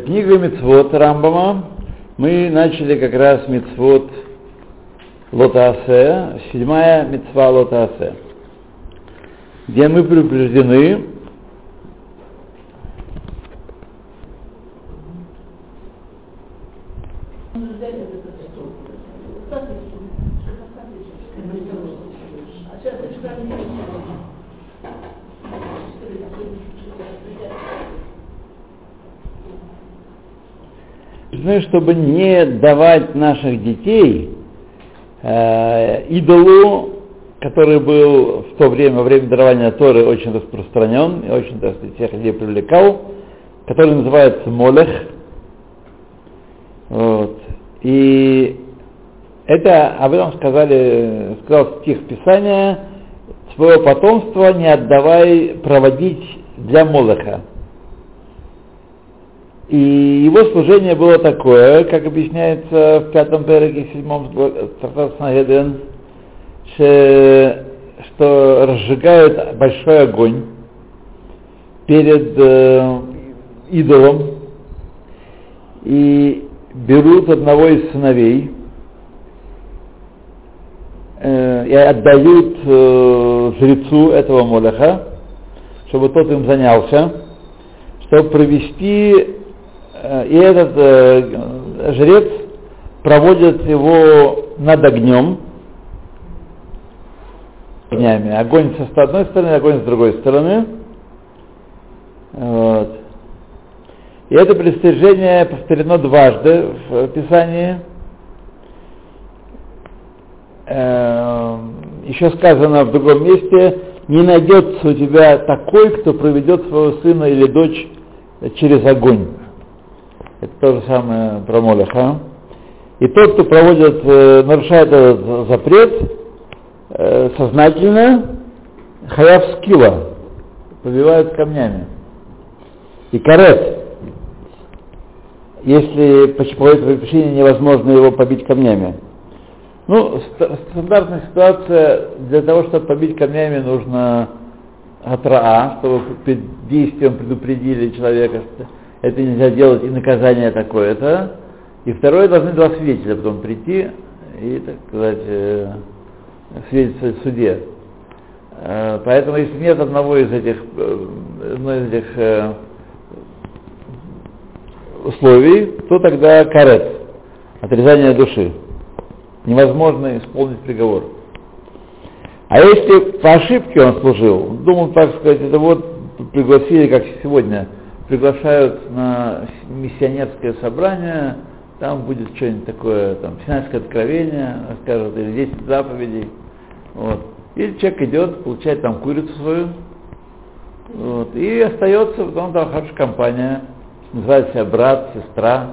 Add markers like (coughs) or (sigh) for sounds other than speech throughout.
Книга Мицвод Рамбама. Мы начали как раз Мицвод Лотасе, седьмая Мицва Лотасе, где мы предупреждены, чтобы не давать наших детей э, идолу, который был в то время, во время дарования Торы, очень распространен и очень, так сказать, всех людей привлекал, который называется Молех. Вот. И это об этом сказали, сказал стих Писания, своего потомства не отдавай проводить для Молеха. И его служение было такое, как объясняется в пятом переке, седьмом Сангедрин, что разжигают большой огонь перед э, идолом. И берут одного из сыновей э, и отдают э, жрецу этого молеха, чтобы тот им занялся, чтобы провести и этот э, жрец проводит его над огнем, огнями. Огонь с одной стороны, огонь с другой стороны. Вот. И это пристижение повторено дважды в Писании. Э, еще сказано в другом месте, не найдется у тебя такой, кто проведет своего сына или дочь через огонь. То же самое про Молеха. И тот, кто проводит, э, нарушает этот запрет, э, сознательно, хаяв скилла, побивают камнями. И карет. Если по этой причине невозможно его побить камнями. Ну, стандартная ситуация, для того, чтобы побить камнями, нужно атраа, чтобы перед действием предупредили человека, это нельзя делать, и наказание такое-то. И второе, должны два свидетеля потом прийти и, так сказать, э, свидетельствовать в суде. Э, поэтому, если нет одного из этих, э, одной из этих э, условий, то тогда карет, отрезание души. Невозможно исполнить приговор. А если по ошибке он служил, думал, так сказать, это вот пригласили, как сегодня, приглашают на миссионерское собрание, там будет что-нибудь такое, там, синайское откровение, скажут, или 10 заповедей. Вот. И человек идет, получает там курицу свою, вот, и остается, потом там хорошая компания, называет себя брат, сестра.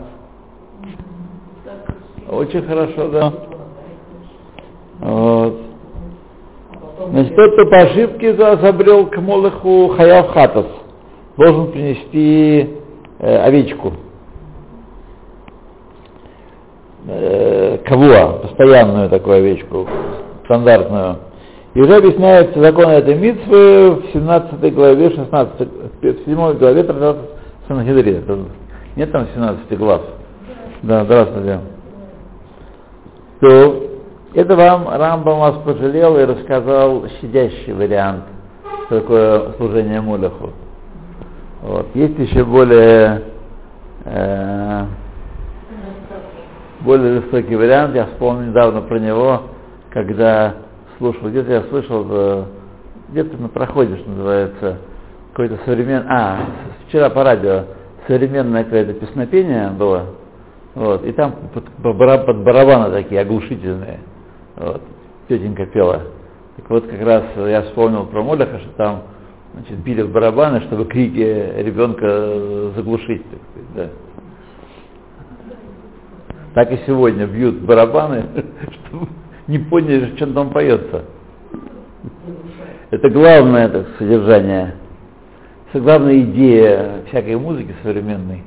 Очень хорошо, да. Вот. Значит, тот, кто по ошибке забрел к Молоху Хаяв Хатас должен принести э, овечку. Э, кавуа, постоянную такую овечку, стандартную. И уже объясняется закон этой митвы в 17 главе, 16, в 7 главе Трактата Санхедри. Нет там 17 глав? Да, здравствуйте. То это вам Рамбам вас пожалел и рассказал щадящий вариант, такое служение Мулеху. Вот. Есть еще более, э, более высокий вариант, я вспомнил недавно про него, когда слушал, где-то я слышал, э, где-то на проходе, что называется, какой-то современный, а, вчера по радио, современное какое-то песнопение было, вот, и там под, под барабаны такие оглушительные, вот, тетенька пела. Так вот, как раз я вспомнил про Молеха, что там значит, били в барабаны, чтобы крики ребенка заглушить, так сказать, да. Так и сегодня бьют барабаны, (laughs) чтобы не поняли, что там поется. Это главное так, содержание, главная идея всякой музыки современной,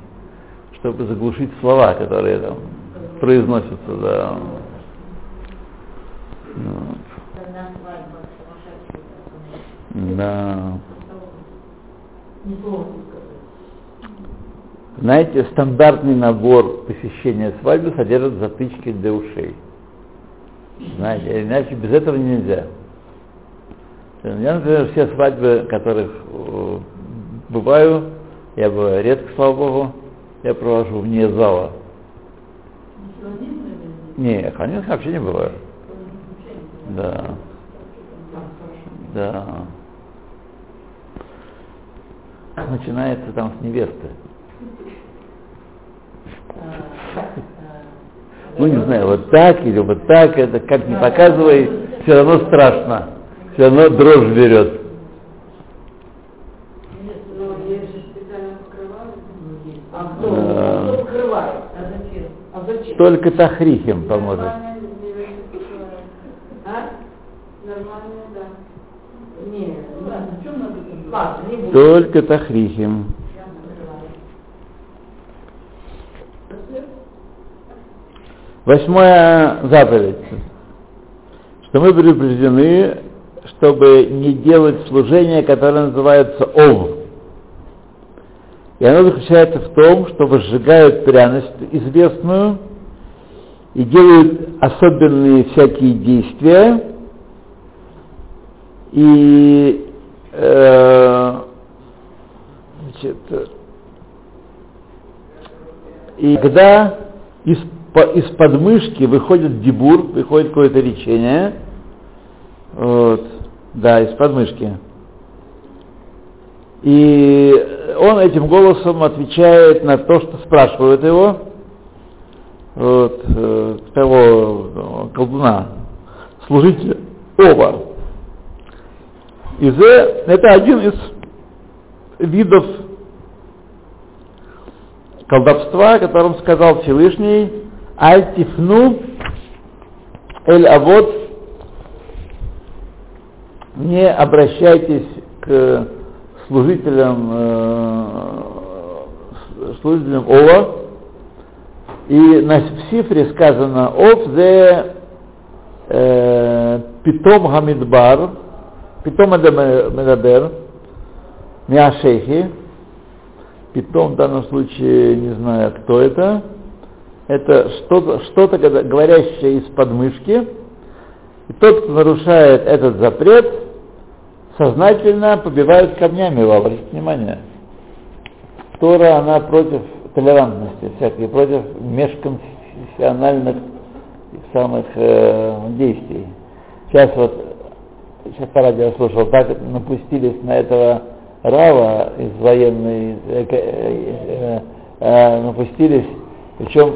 чтобы заглушить слова, которые там произносятся, да. Да. Знаете, стандартный набор посещения свадьбы содержит затычки для ушей. Знаете, иначе без этого нельзя. Я, например, все свадьбы, которых э, бываю, я бываю редко, слава Богу, я провожу вне зала. Не, конечно, вообще не бываю. Да. Да. Начинается там с невесты. Ну, не знаю, вот так или вот так, это как не показывай, все равно страшно. Все равно дрожь берет. Только тахрихим поможет. Только тахрихим. Восьмая заповедь, что мы предупреждены, чтобы не делать служение, которое называется ов. И оно заключается в том, что возжигают пряность известную и делают особенные всякие действия, и э, значит, и когда из из подмышки выходит дебур, выходит какое-то речение. Вот, да, из подмышки. И он этим голосом отвечает на то, что спрашивают его, вот, э, того колдуна, служителя Оба. И это один из видов колдовства, о котором сказал Всевышний, Альтифну эль авод не обращайтесь к служителям, э, служителям Ова. И на цифре сказано Ов зе э, питом гамидбар, питом медабер, миашехи, питом в данном случае не знаю кто это, это что-то, что-то говорящее из подмышки, и тот, кто нарушает этот запрет, сознательно побивают камнями его, обратите внимание. Тора, она против толерантности всякой, против межконфессиональных самых э, действий. Сейчас вот, сейчас по радио слушал, так напустились на этого Рава из военной, э, э, э, напустились, причем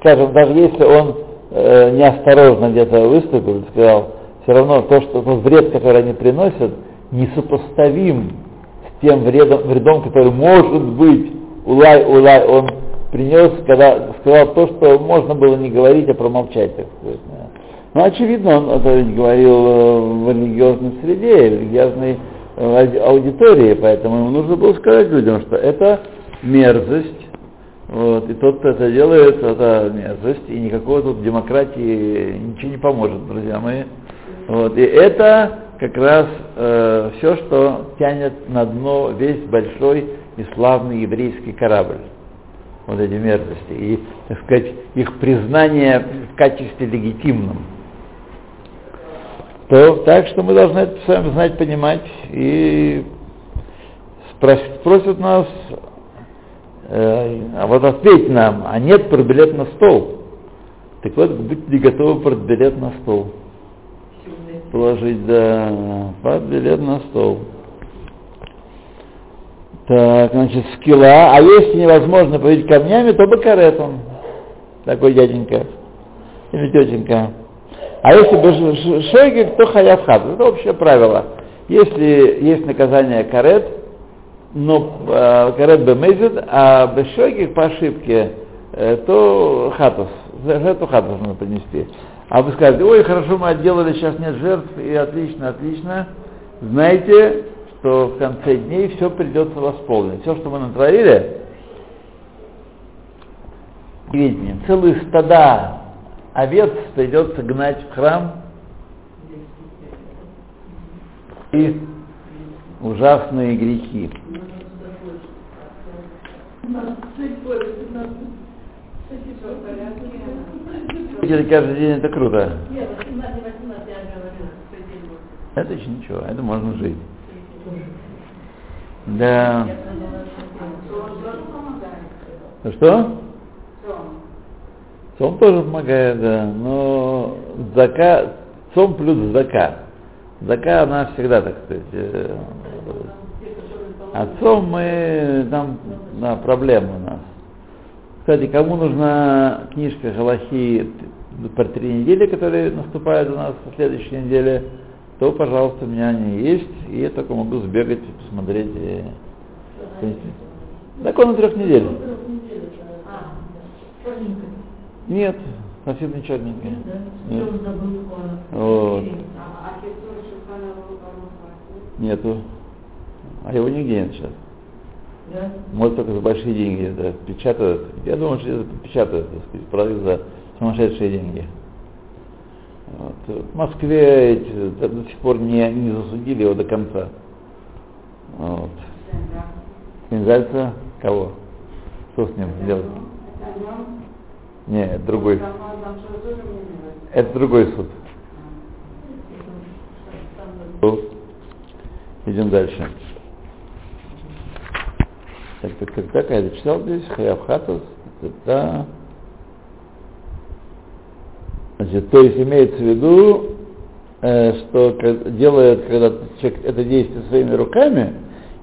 скажем, даже если он э, неосторожно где-то выступил, сказал, все равно то, что тот вред, который они приносят, несопоставим с тем вредом, вредом, который может быть улай, улай, он принес, когда сказал то, что можно было не говорить, а промолчать, так сказать. Ну, очевидно, он это говорил э, в религиозной среде, религиозной э, аудитории, поэтому ему нужно было сказать людям, что это мерзость, вот, и тот, кто это делает, это мерзость, и никакого тут демократии ничего не поможет, друзья мои. Вот, и это как раз э, все, что тянет на дно весь большой и славный еврейский корабль. Вот эти мерзости. И, так сказать, их признание в качестве легитимном. То, так что мы должны это с знать, понимать и спросят, спросят нас, Э, а вот ответь нам, а нет билет на стол. Так вот, будьте готовы билет на стол. Положить, да, билет на стол. Так, значит, скилла. А если невозможно победить камнями, то бакаретом. Такой дяденька. Или тетенька. А если бы шейгик, то хаявхат. Это общее правило. Если есть наказание карет, но э, карет бемезид, а бешоги по ошибке, э, то хатус, жертву хатус надо принести. А вы скажете, ой, хорошо, мы отделали, сейчас нет жертв, и отлично, отлично. Знаете, что в конце дней все придется восполнить. Все, что мы натворили, видите, целые стада овец придется гнать в храм и ужасные грехи. Каждый день это круто. Нет, 18, 18 я говорила, что день будет. Это еще ничего, это можно жить. Да. Что? Цом тоже помогает, да. Но зака, цом плюс зака. Зака, она всегда, так сказать, э, а цом мы, там, да, проблема у нас. Кстати, кому нужна книжка Галахи про три недели, которые наступают у нас в следующей неделе, то, пожалуйста, у меня они есть, и я только могу сбегать, посмотреть. И... Закон на трех недель. Нет, совсем не черненькая. Нет. Вот. Нету. А его нигде нет сейчас. Да? Может только за большие деньги да, печатают. Я думаю, что это печатают, так сказать, продают за сумасшедшие деньги. Вот. В Москве эти, до до сих пор не, не засудили его до конца. Вот. Пензальца кого? Что с ним делать? Не, это другой. Это другой суд. Идем дальше. Так, так, так, так, я читал здесь, Хаябхатус, да. Значит, то есть имеется в виду, э, что делает, когда человек это действие своими руками,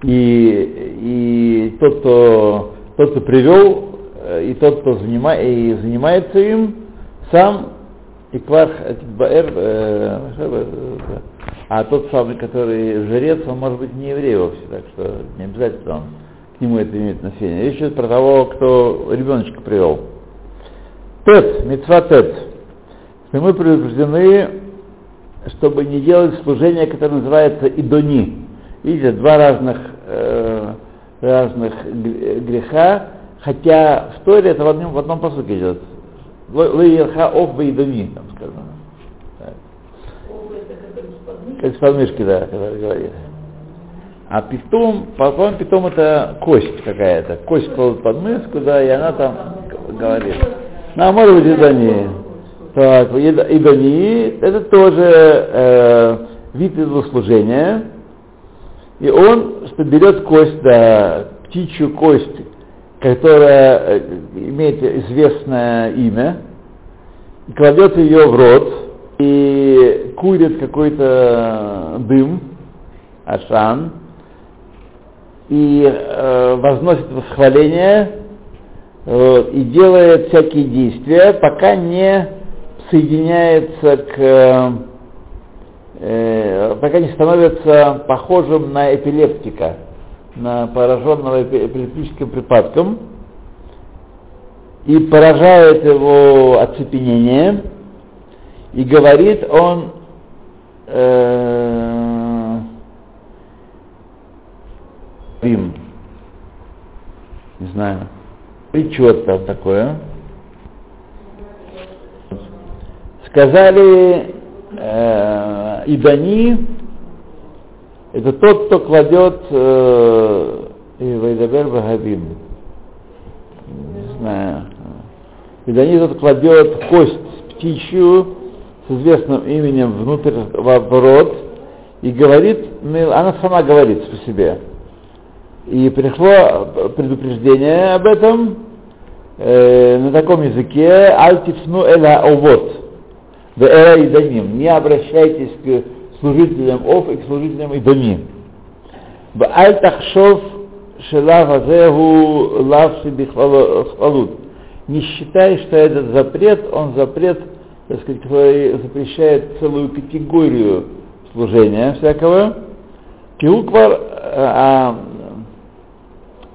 и, и тот, кто, тот, кто привел, и тот, кто занима, и занимается им, сам и квар баэр, э, э, а тот самый, который жрец, он может быть не еврей вовсе, так что не обязательно он, к нему это имеет отношение. Речь идет про того, кто ребеночка привел. Тет, мецва тет. Что мы предупреждены, чтобы не делать служение, которое называется идони. Видите, два разных, э, разных греха, хотя в Торе это в одном, в одном посуке идет. Лейерха ов идони, там сказано. Так. Как с подмышки, да, который говорит. А питом, потом питом это кость какая-то. Кость кладут под мышку, да, и она там говорит. Ну, а может быть идони. Так, ид- идони, это тоже э, вид служения. И он, что берет кость, да, птичью кость, которая э, имеет известное имя, кладет ее в рот, и курит какой-то дым, ашан, и э, возносит восхваление, э, и делает всякие действия, пока не соединяется к э, э, пока не становится похожим на эпилептика, на пораженного эпи- эпилептическим припадком, и поражает его оцепенение, и говорит он, э, Рим, не знаю, причет там такое, сказали э, Идани, это тот, кто кладет э, и Вайдабер Багавим. Не знаю. Идани тот кладет кость птичью с известным именем внутрь в рот и говорит, ну, она сама говорит по себе. И пришло предупреждение об этом э, на таком языке «Альтифну эла овот» в эра Иданим. Не обращайтесь к служителям Ов и к служителям Идамим. В Альтахшов Шелав Азеху Лавши Бихвалут. Не считай, что этот запрет, он запрет, так сказать, который запрещает целую категорию служения всякого. Киуквар, а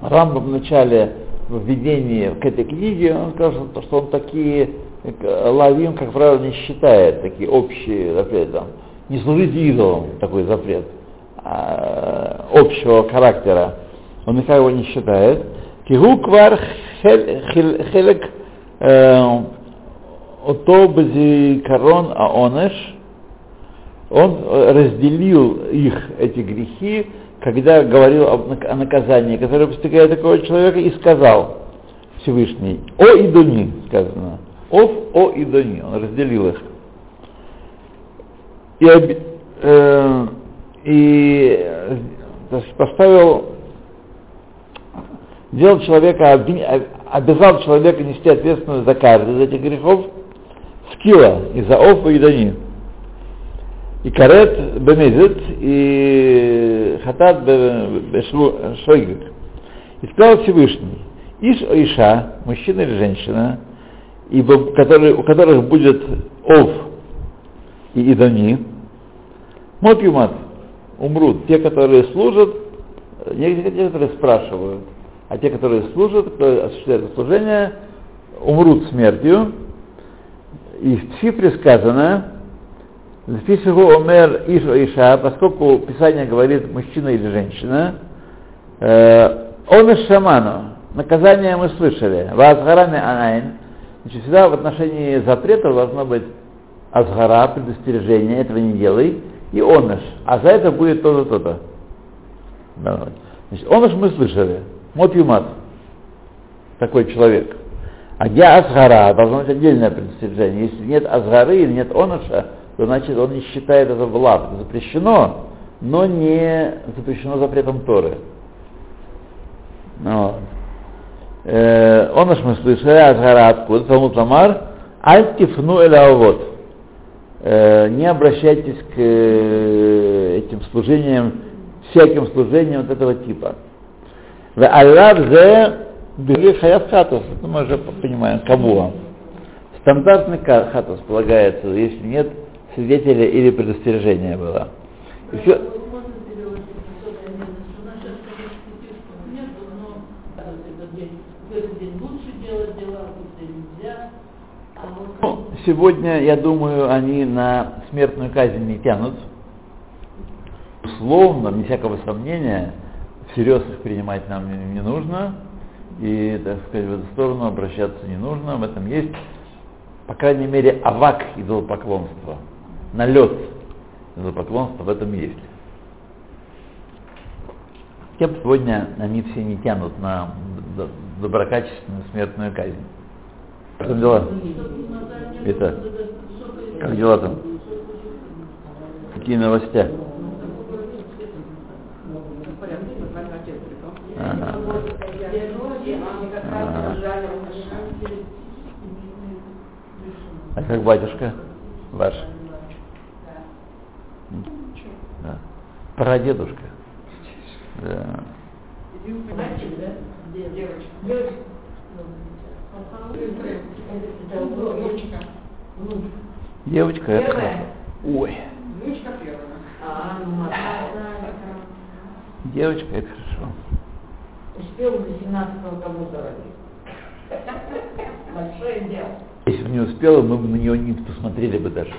Рамба в начале введения к этой книге, он сказал, что он такие э, лавим, как правило, не считает, такие общие запреты. Не служите идолам, такой запрет, а, общего характера. Он никак его не считает. Кигуквар хелек э, отобзи корон аонеш, он э, разделил их, эти грехи, когда говорил о наказании, которое постигает такого человека, и сказал Всевышний, о Идуни, сказано, Ов, о Идуни, он разделил их. И, э, и есть поставил, сделал человека, обязал человека нести ответственность за каждый из этих грехов, скила, и за Ов и Идуни. И карет бемезет, и хатат бешойгик. И сказал Всевышний, Иш Иша, мужчина или женщина, ибо, которые, у которых будет Ов и Идони, мот юмат, умрут. Те, которые служат, не те, которые спрашивают, а те, которые служат, кто осуществляет это служение, умрут смертью. И в цифре сказано, Записываю Омер Иш о Иша, поскольку Писание говорит мужчина или женщина, э, он из шаману, наказание мы слышали, вазгарами анайн, значит, всегда в отношении запрета должно быть азгара, предостережение, этого не делай, и оныш, а за это будет то-то, то-то. Значит, оныш мы слышали, мот юмат, такой человек. А где азгара, должно быть отдельное предостережение. Если нет азгары или нет оныша, то значит он не считает это влад. Запрещено, но не запрещено запретом Торы. Вот. Э, он мы слышали, Азгара откуда, Талмуд Ламар, Альтифну эля вот. Не обращайтесь к э, этим служениям, всяким служениям вот этого типа. В Аллах зе били хатус, мы уже понимаем, кабуа. Стандартный хатус полагается, если нет свидетеля или предостережения было. И все, Можно переводить высокое место, что наша статистика нет, но этот день, в этот день лучше делать дела, в этот день нельзя. А вот Ну, сегодня, я думаю, они на смертную казнь не тянут. Условно, без всякого сомнения, всерьез их принимать нам не, нужно. И, так сказать, в эту сторону обращаться не нужно. В этом есть, по крайней мере, авак идолопоклонства. Налет идолопоклонства в этом есть. Тем сегодня они все не тянут на доброкачественную смертную казнь. Как там дела? Итак, как дела там? Какие новости? А как батюшка ваш? Да. Прадедушка. Да. Девочка, это Первая. хорошо. Ой, Внучка первая. А, ну, девочка, это хорошо. Успел до 17-го тому родить. Большое дело. Если бы не успела, мы бы на нее не посмотрели бы даже.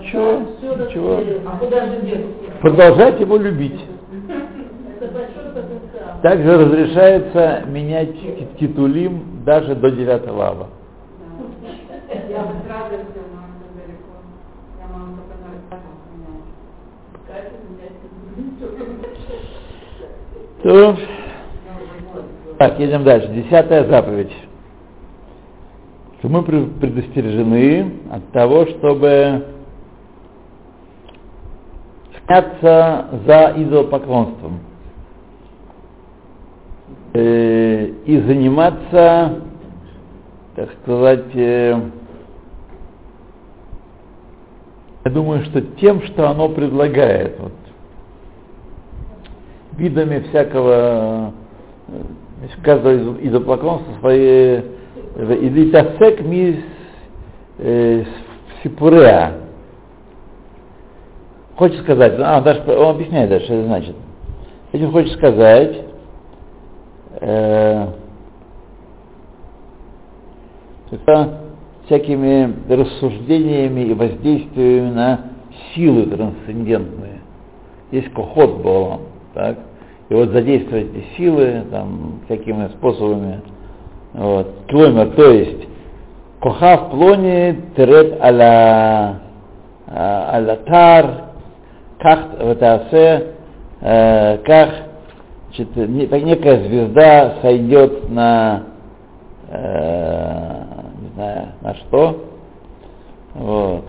Ничего, ничего. А куда же деться? Продолжать его любить. (laughs) Это. Также разрешается менять титулим даже до 9 ава. Я бы с радостью, но это далеко. Я маму только на менять То... Так, едем дальше. Десятая заповедь. Что мы пре- предостережены от того, чтобы сняться за идолопоклонством э, и заниматься, так сказать, э, я думаю, что тем, что оно предлагает, вот, видами всякого, э, значит, каждого из- идолопоклонства свои Илитасек ми э, сипуреа. Хочет сказать, а, дальше, он объясняет дальше, что это значит. Этим хочет сказать, э, это всякими рассуждениями и воздействиями на силы трансцендентные. Есть кохот Болом, так? И вот задействовать эти силы там, всякими способами. Вот. Клоймер, то есть Кохав плони терет аля а, аля тар в Атаасе, э, как значит, некая звезда сойдет на, э, не знаю, на что, вот.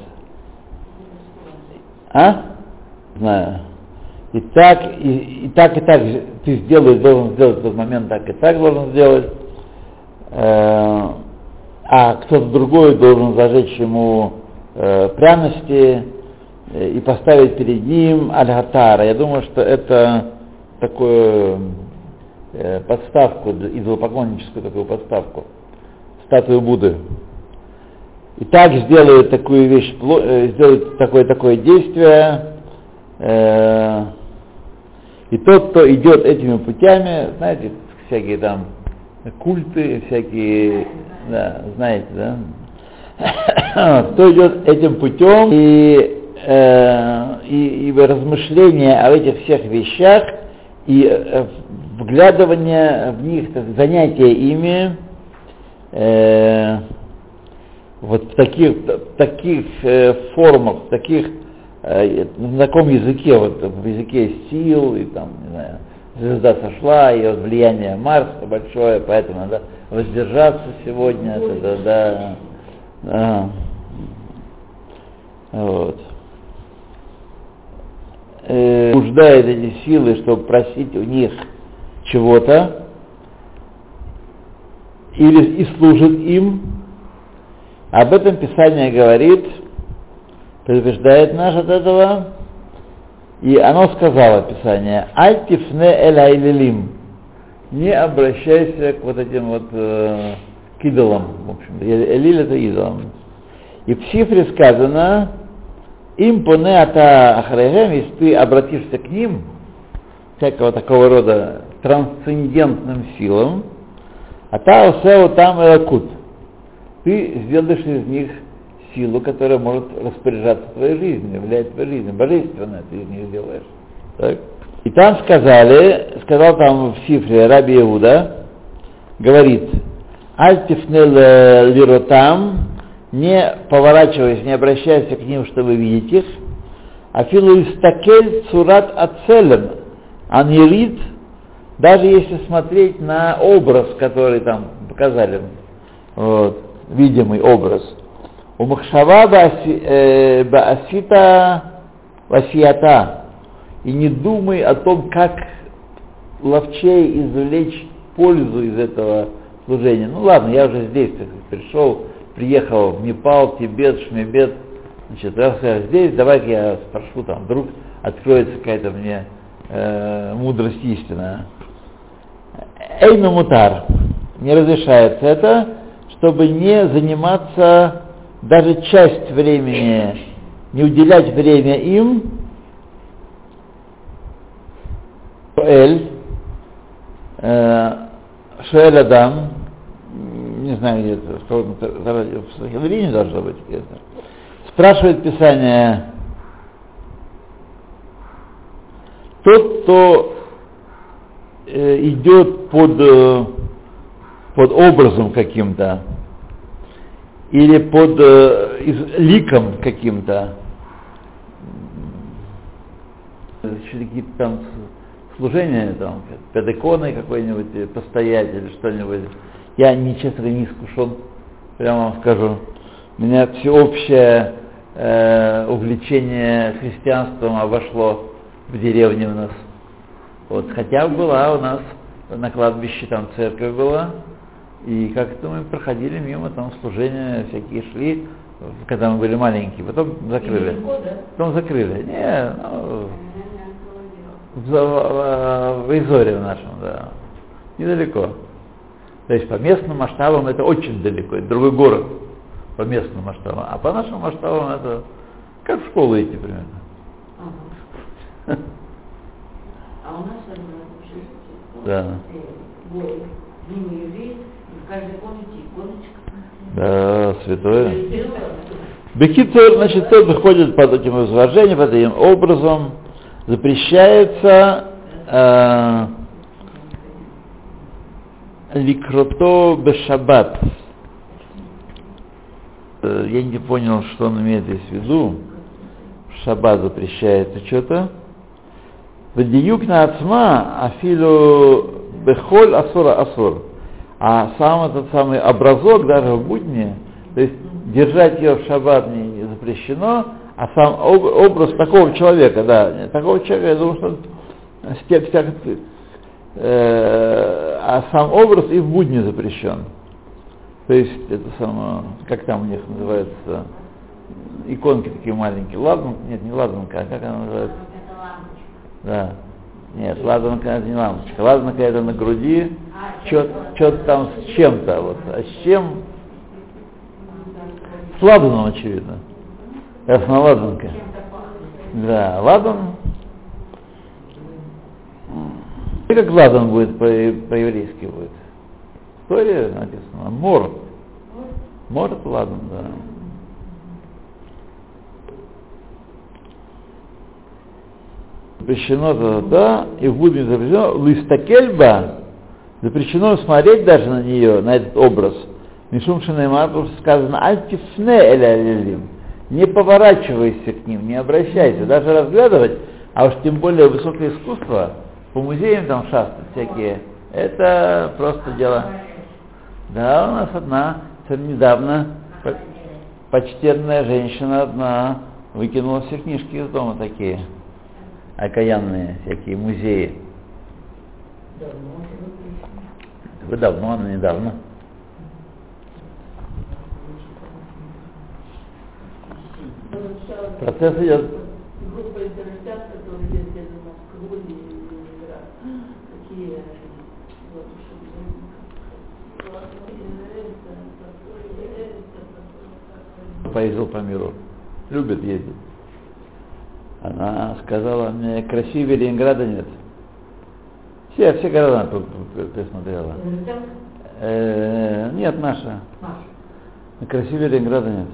А? Знаю. И так, и, и так, и так ты сделаешь, должен сделать в тот момент, так и так должен сделать. Э, а кто-то другой должен зажечь ему э, пряности э, и поставить перед ним аль-гатара. Я думаю, что это такую э, подставку, идолопоклонническую такую подставку, статую Будды. И так сделают такую вещь, э, такое-такое действие, э, и тот, кто идет этими путями, знаете, всякие там культы, всякие, да, знаете, да, (coughs) кто идет этим путем и, э, и, и размышления о этих всех вещах и э, вглядывание в них, занятие ими, э, вот в таких, в таких э, формах, в таких, э, на таком языке, вот в языке сил, и там, не знаю, звезда сошла, и вот влияние Марса большое, поэтому надо воздержаться сегодня, это, да, да. Вот. Побуждает эти силы, чтобы просить у них чего-то, или и служит им, об этом Писание говорит, предупреждает нас от этого, и оно сказало, Писание, «Альтифне эль айлилим» не обращайся к вот этим вот э, к идолам, в общем Элиль это идолам. И в цифре сказано, им поне ата ахрегем, если ты обратишься к ним, всякого такого рода трансцендентным силам, а та осео там элакут, ты сделаешь из них силу, которая может распоряжаться твоей жизнью, влиять твоей жизнью, божественно ты из них делаешь. Так? И там сказали, сказал там в цифре Раби Иуда, говорит, Альтифнел лиротам, не поворачивайся, не обращайся к ним, чтобы видеть их, а филуистакель цурат ацелем, анирит, даже если смотреть на образ, который там показали, вот, видимый образ. У Махшава Баасита Васията. И не думай о том, как ловчей извлечь пользу из этого служения. Ну ладно, я уже здесь пришел, приехал в Непал, Тибет, Шмебет. Значит, раз я здесь, давай я спрошу, там вдруг откроется какая-то мне э, мудрость истина. Эйну мутар. Не разрешается это, чтобы не заниматься даже часть времени, не уделять время им, Эль, Шуэль Адам, не знаю, где это, в Сахилрине должно быть где-то, спрашивает Писание, тот, кто э, идет под, э, под образом каким-то, или под э, из, ликом каким-то, какие-то там служения, там, перед иконой какой-нибудь, постоять или что-нибудь. Я, говоря, не искушен, прямо вам скажу. У меня всеобщее э, увлечение христианством обошло в деревне у нас. Вот, хотя была у нас на кладбище там церковь была, и как-то мы проходили мимо, там служения всякие шли, когда мы были маленькие, потом закрыли. Да? Потом закрыли. Не, ну, в, в, в Изоре в нашем, да. Недалеко. То есть по местным масштабам это очень далеко, это другой город по местным масштабам. А по нашим масштабам это как в школу идти примерно. Ага. А у нас. Да. Э, в каждой комнате иконочка. Да, святое. Бекитер, значит, тот выходит под этим изложением, под этим образом, запрещается э, ликрото бешабат. Э, Я не понял, что он имеет здесь в виду. Шаббат запрещается что-то. Вадиюк на ацма афилу бехоль асура асур. А сам этот самый образок даже в будни, то есть держать ее в шаббат не запрещено, а сам об- образ такого человека, да, такого человека, я думаю, что э, а сам образ и в будни запрещен. То есть это самое, как там у них называется, иконки такие маленькие, ладанка, нет, не ладанка, а как она называется? Это. Да. Нет, ладанка это не лампочка. Ладанка это на груди, А, что-то там с чем-то. Вот. А с чем? С ладаном, очевидно. Ладанка. Чем-то пахнет. Да, ладан. И как ладан будет по- по-еврейски будет. История написана. Мор. Мор это ладан, да. Запрещено то да, и в будни запрещено. Листакельба запрещено смотреть даже на нее, на этот образ. Мишум Шинаймар, сказано «Альтифне эля Не поворачивайся к ним, не обращайся, даже разглядывать, а уж тем более высокое искусство, по музеям там шастать всякие, это просто дело. Да, у нас одна, недавно, по- почтенная женщина одна выкинула все книжки из дома такие, окаянные всякие музеи. Вы давно, она недавно. Процесс идет. Группа интернетян, которые ездили в Москву и Ленинград. Какие они вот, чтобы поездил по миру. Любит ездить. Она сказала мне, красивее Ленинграда нет. Все, все города она пересмотрела. Э, нет, наша. Красивее Ленинграда нет.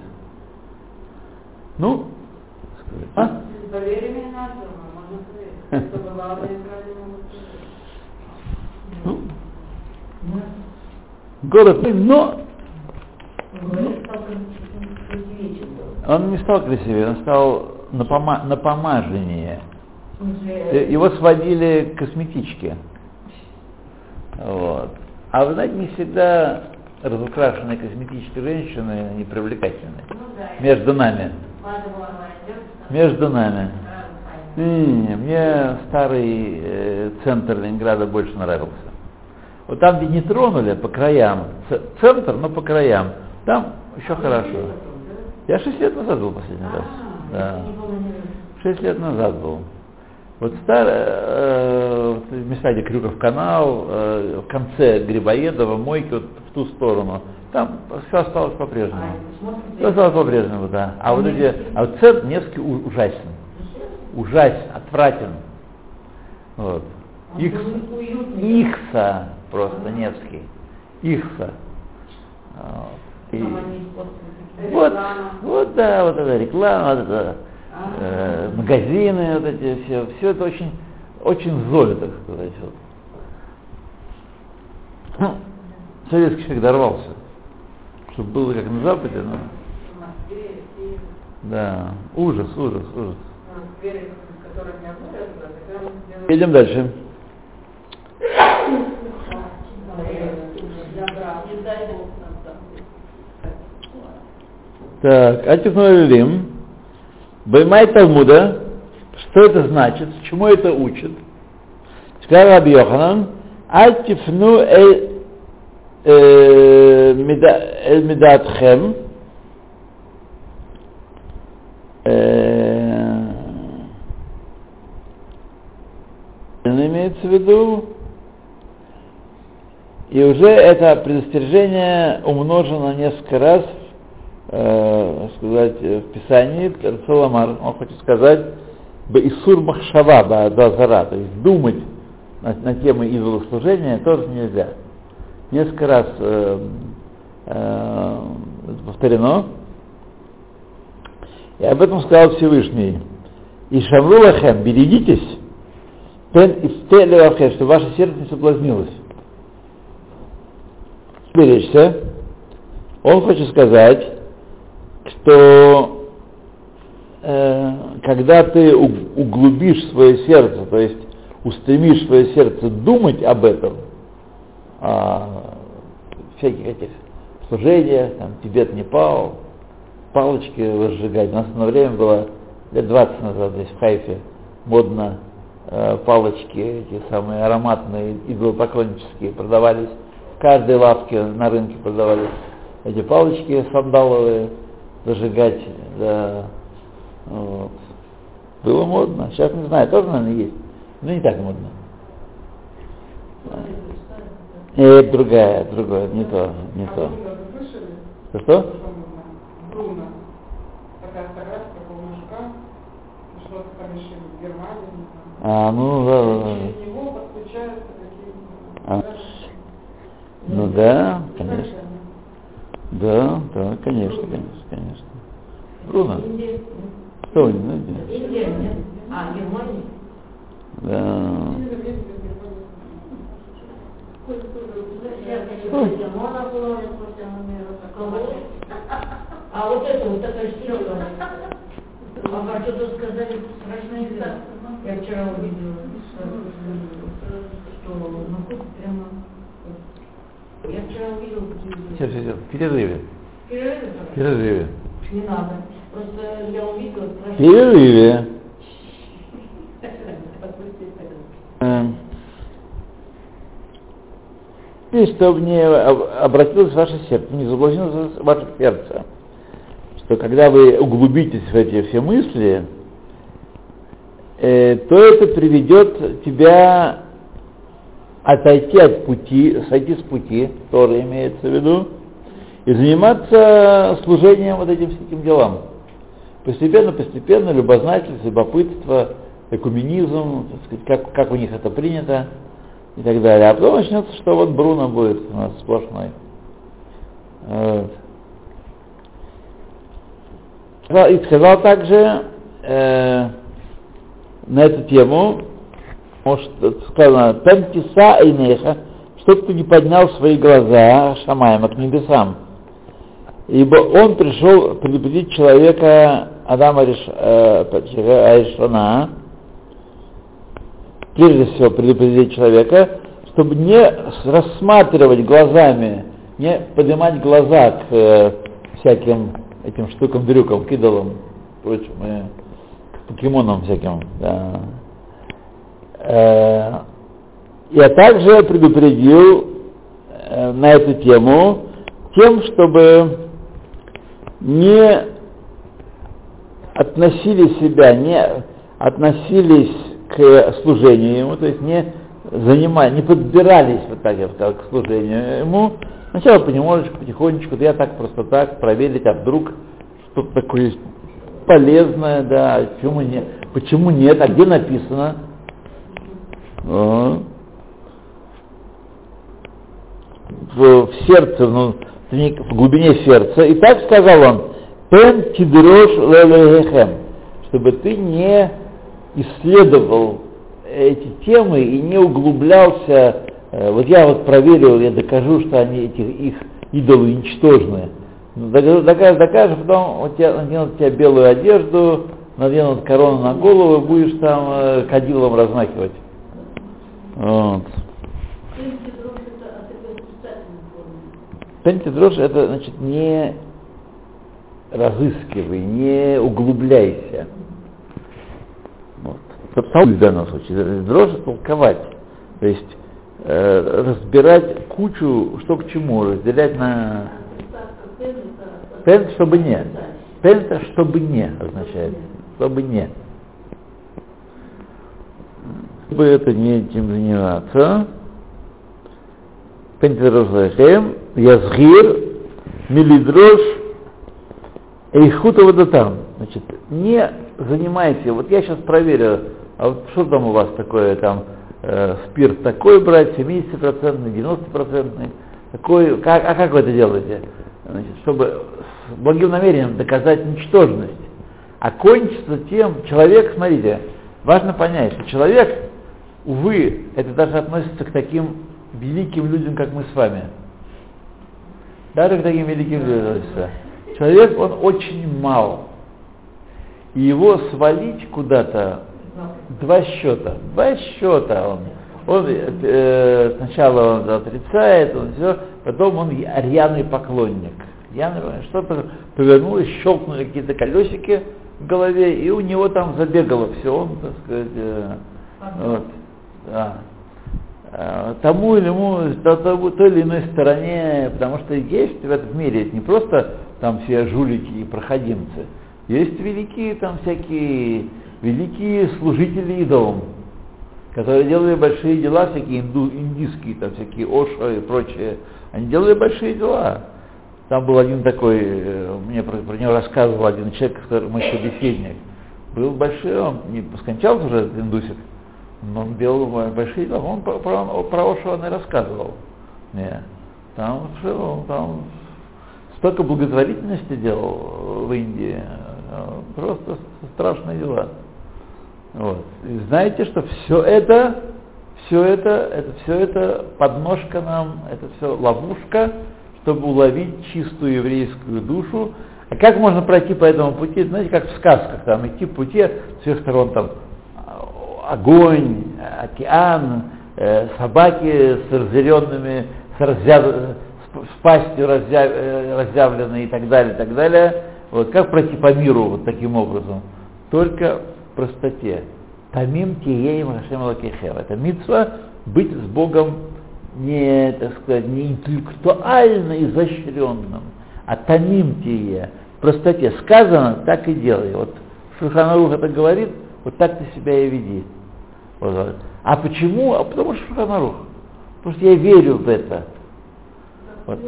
Ну, а? Поверь мне на слово, можно поверить. Кто бывал в Ленинграде, могут поверить. Ну, город, но он не стал красивее, он стал напома- напомаженнее. Э, Его сводили к косметичке. Вот. А вы знаете, не всегда разукрашенные косметические женщины они привлекательны. Между нами. Между нами. Не, мне старый э, центр Ленинграда больше нравился. Вот там, где не тронули по краям, центр, но по краям, там еще хорошо. Я шесть лет назад был последний раз. Да. Шесть лет назад был. Вот старый, э, места, где Крюков канал, э, в конце Грибоедова, Мойки, вот в ту сторону, там все осталось по-прежнему. Все осталось по-прежнему, да. А вот эти, а вот центр Невский ужасен. Ужасен, отвратен. Вот. Икс, Ихса просто Невский. Ихса. Вот. И- вот, вот, да, вот эта реклама, вот это, э, магазины, вот эти все, все это очень, очень золе, так сказать. Вот. Ну, советский человек дорвался, чтобы было как на Западе, но, да, ужас, ужас, ужас. Идем дальше. Не дай Бог нам. Так, Атифнулим. Баймай Талмуда. Что это значит? Чему это учит? Сказал Раби Йоханан. Альтифну эль э, эль медатхем. Э, имеется в виду, и уже это предостережение умножено несколько раз, э, сказать, э, в Писании, Рацеламар, он хочет сказать, Исур Махшава, Баадазара, то есть думать на, на тему идолослужения тоже нельзя. Несколько раз э, э, повторено. И об этом сказал Всевышний. И Шамрулахем, берегитесь, пен и что ваше сердце не соблазнилось беречься, он хочет сказать, что э, когда ты углубишь свое сердце, то есть устремишь свое сердце думать об этом, о всяких этих служениях, там, Тибет, Непал, палочки возжигать. У нас на время было лет 20 назад здесь в Хайфе модно э, палочки, эти самые ароматные, идолопоклоннические, продавались в каждой лавке на рынке продавались эти палочки сандаловые зажигать, да, вот. Было модно. Сейчас не знаю, тоже, наверное, есть. Но не так модно. Это другая, другое, не то, не то. Что? что? А, ну да, да, да. Через него подключаются какие-то... А. Ну да, конечно. Да, да, конечно, конечно, конечно. Что вы, ну, Индия? Индия, нет? А, Германия? Да. А вот это вот такая штука. А что-то сказали страшное дело. Я вчера увидела, что, что на кухне прямо... Я вчера увидела какие-то... Все, все. В перерыве. Перерывы, В перерыве. Не надо. Просто я увидела В перерыве. (laughs) Эм. И чтобы не об- обратилось ваше сердце, не заблудилось ваше сердце, что когда вы углубитесь в эти все мысли, э, то это приведет тебя отойти от пути, сойти с пути, тоже имеется в виду, и заниматься служением вот этим всяким делам. Постепенно, постепенно, любознательность, любопытство, экуменизм, так сказать, как, как у них это принято и так далее. А потом начнется, что вот Бруно будет у нас сплошной. Вот. Сказал- И сказал также э, на эту тему, может, сказано, «Тентиса Эйнеха», чтобы ты не поднял свои глаза Шамаем к небесам. Ибо он пришел предупредить человека Адама Риш, э, Аришона, прежде всего предупредить человека, чтобы не рассматривать глазами, не поднимать глаза к э, всяким этим штукам, дрюкам, к идолам, прочим, э, к покемонам всяким. Да. Э, я также предупредил э, на эту тему тем, чтобы не относили себя, не относились к служению ему, то есть не занимали, не подбирались вот так я сказал, к служению ему. Сначала понемножечку, потихонечку, да я так просто так проверить, а вдруг что-то такое есть полезное, да, почему нет, почему нет, а где написано? В, в сердце, ну, в глубине сердца. И так сказал он, «Пен тидрош лелехем», чтобы ты не исследовал эти темы и не углублялся. э, Вот я вот проверил, я докажу, что они эти их идолы ничтожные. Ну, Докажу, докажешь, докажешь, потом у тебя, наденут тебе белую одежду, наденут корону на голову, будешь там э, кадилом размахивать. Вот. Пенсия дрожь это значит не разыскивай, не углубляйся. Вот. Собственно, в данном случае. Дрожь толковать. То есть э, разбирать кучу, что к чему, разделять на... Приставка пен это... Пен, чтобы не. Пен это чтобы не означает. Чтобы не. Чтобы это не этим заниматься. Пентидрош Язгир, Милидрош, Эйхута водотам. Значит, не занимайте, вот я сейчас проверю, а вот что там у вас такое, там, э, спирт такой брать, 70%, 90%, такой, как, а как вы это делаете? Значит, чтобы с благим намерением доказать ничтожность. А кончится тем, человек, смотрите, важно понять, что человек, увы, это даже относится к таким великим людям, как мы с вами. Даже к таким великим людям относится. Человек, он очень мал. И его свалить куда-то два счета. Два счета он. Он э, сначала он отрицает, он все, потом он рьяный поклонник. Рьяный, что-то повернулось, щелкнули какие-то колесики в голове, и у него там забегало все, он, так сказать, э, вот, да. Э, тому или ему, то, то, той или иной стороне, потому что есть в этом мире, это не просто там все жулики и проходимцы, есть великие там всякие, великие служители идолам, которые делали большие дела, всякие инду, индийские, там всякие Ошо и прочее, они делали большие дела. Там был один такой, э, мне про, про него рассказывал один человек, который мой собеседник. Был большой, он не скончался уже, индусик, но он делал большие дела. Он про, про, он и рассказывал. Не. Там, там столько благотворительности делал в Индии, э, просто страшные дела. Вот. И знаете, что все это, все это, это, все это подножка нам, это все ловушка, чтобы уловить чистую еврейскую душу. А как можно пройти по этому пути? Знаете, как в сказках, там идти пути с всех сторон, там огонь, океан, э, собаки с разъяренными, с, разъяв... с пастью разъяв... Э, разъявленной и так далее, и так далее. Вот как пройти по миру вот таким образом? Только в простоте. Тамим тиеем Хашем Лакехев. Это митсва быть с Богом не, так сказать, не интеллектуально изощренным, а тамим тие, в простоте. Сказано, так и делай. Вот Шуханарух это говорит, вот так ты себя и веди. Вот. А почему? А потому что Шуханарух. Потому что я верю в это. Вот.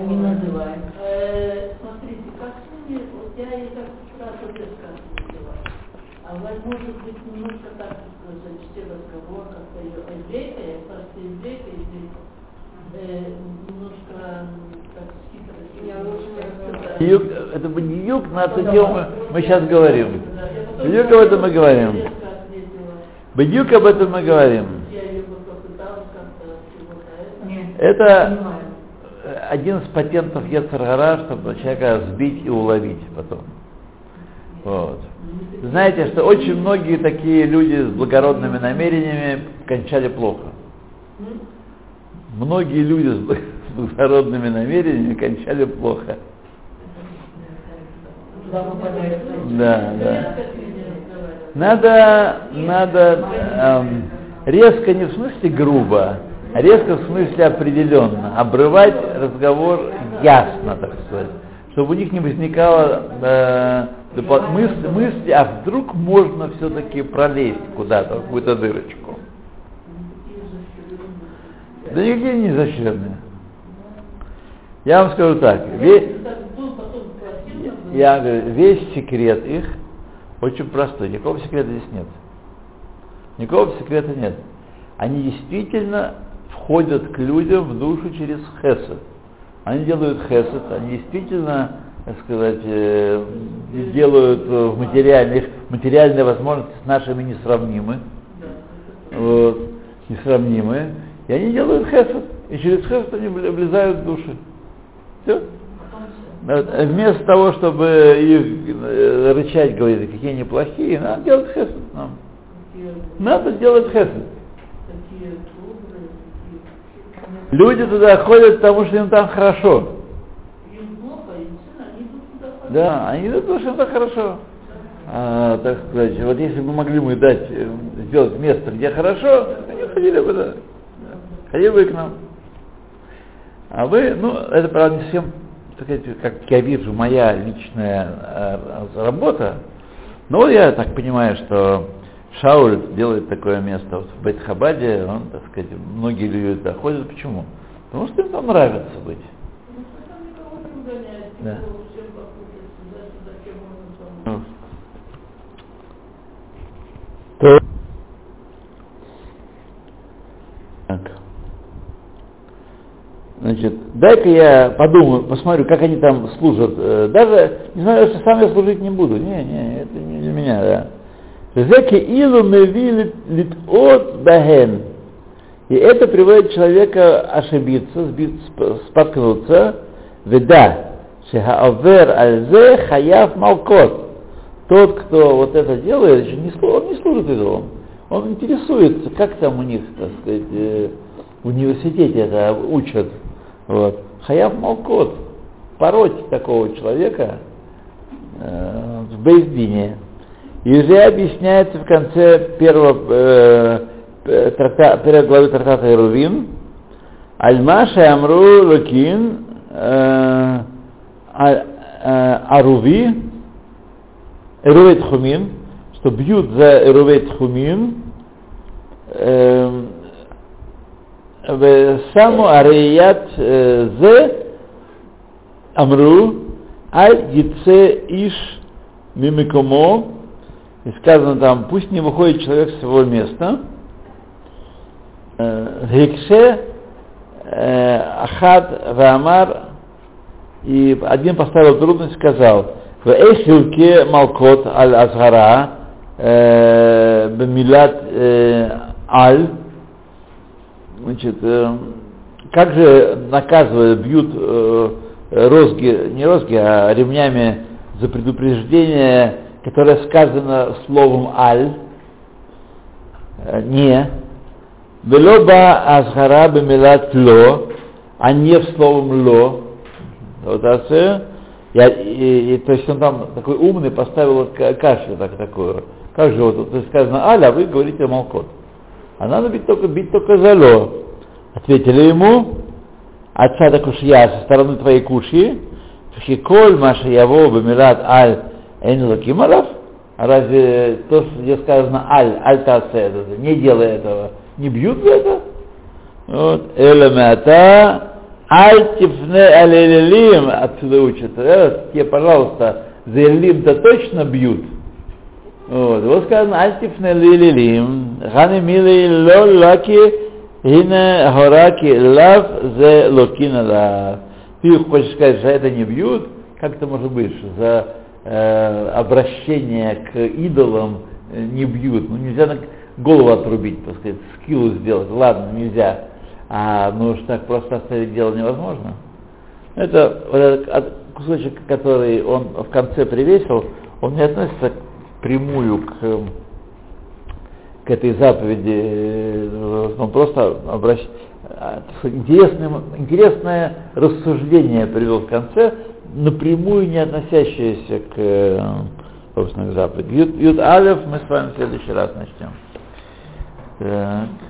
Они называют. Э, смотрите, как ними, вот я и так называю. А может быть немножко так зачти разговор, как-то ее еврейка, я просто еврейка, еврейка, э, немножко Юг, это юг, на эту тему мы, мы сейчас говорим. Бедюк об этом мы говорим. Бедюк об этом мы говорим. Это. Один из патентов Ецаргара, чтобы человека сбить и уловить потом. Вот. Знаете, что очень многие такие люди с благородными намерениями кончали плохо. Многие люди с бл- с благородными намерениями кончали плохо. Да, да. Надо, надо эм, резко не в смысле грубо, а резко в смысле определенно. Обрывать разговор ясно, так сказать. Чтобы у них не возникало э, мысли, мысли, а вдруг можно все-таки пролезть куда-то, в какую-то дырочку. Да никакие не изощренные. Я вам скажу так, ве- Так был потом противно было. я говорю, весь секрет их очень простой. Никакого секрета здесь нет. Никакого секрета нет. Они действительно входят к людям в душу через хесед. Они делают хесед, они действительно, так сказать, э, делают э, в материальных, материальные возможности с нашими несравнимы. Вот, несравнимые. И они делают хесед. И через хесед они влезают в души. Все. Э, Вместо того, чтобы их э, рычать, говорить, какие они плохие, надо делать хесед нам. Надо делать хесед. Люди туда ходят, потому что им там хорошо. Туда. Да, они идут, потому что им хорошо. А, так сказать, вот если бы могли мы дать, э, сделать место, где хорошо, они ходили бы, да. Ходили бы и к нам. А вы, ну, это, правда, не совсем, так сказать, как я вижу, моя личная э, работа. Но вот я так понимаю, что Шауль делает такое место вот в Бетхабаде, он, так сказать, многие люди туда ходят. Почему? Потому что им там нравится быть. Да. никого Значит, дай-ка я подумаю, посмотрю, как они там служат. Э, Даже, не знаю, что сам я служить не буду. Не, не, это не для меня, да. Зеки илу меви лит от бахен. И это приводит человека ошибиться, споткнуться. Веда, Шехаавер альзе хаяв малкот. Тот, кто вот это делает, он не, слу- он не служит идолам. Он интересуется, как там у них, так сказать, э, в университете это учат. Вот. Хаяв малкот. Пороть такого человека э, в Бейздине. И уже объясняется в конце первого, э, э, тракта- первой главы трактата Ирувин, Альмаша Амру Лукин э, а- э, Аруви Эрувей Тхумин, что бьют за Эрувей Тхумин, э, в Арият э, Зе Амру Аль Яце Иш Мимикомо и сказано там, пусть не выходит человек с своего места. Э, Гекше э, Ахад Вамар и один поставил трудность, сказал, в Эйхилке Малкот Аль Азгара Бемилат Аль значит, э, как же наказывают, бьют э, розги, не розги, а ремнями за предупреждение, которое сказано словом аль, э, не, велоба азхара бемилат ло, а не в словом ло, вот это, я, и, и, то есть он там такой умный поставил кашу так, такую. Как же вот тут сказано аль, а вы говорите молкот. А надо бить только, бить только за ло. Ответили ему, отца так уж я со стороны твоей куши, Шиколь Маша Яво Бамират Аль Эйн Лакимаров, а разве то, что где сказано Аль, Аль Таце, не делай этого, не бьют за это? Вот, Элемата Аль Тифне Аль отсюда учат, э, тебе, пожалуйста, за Элилим-то точно бьют. Вот, вот сказано Альтифне Лилилим, Хани Мили Ло Лаки Гине Хораки Лав Зе Локина Лав. Ты хочешь сказать, что это не бьют? Как это может быть, за э, обращение к идолам э, не бьют? Ну нельзя голову отрубить, так сказать, скиллу сделать. Ладно, нельзя. А ну уж так просто оставить дело невозможно. Это вот этот от- кусочек, который он в конце привесил, он не относится прямую к, к этой заповеди, э, он просто обращ... сказать, интересное, интересное рассуждение привел в конце, напрямую не относящееся к, э, собственно, к заповеди. Ют, Ют Алев мы с вами в следующий раз начнем. Так.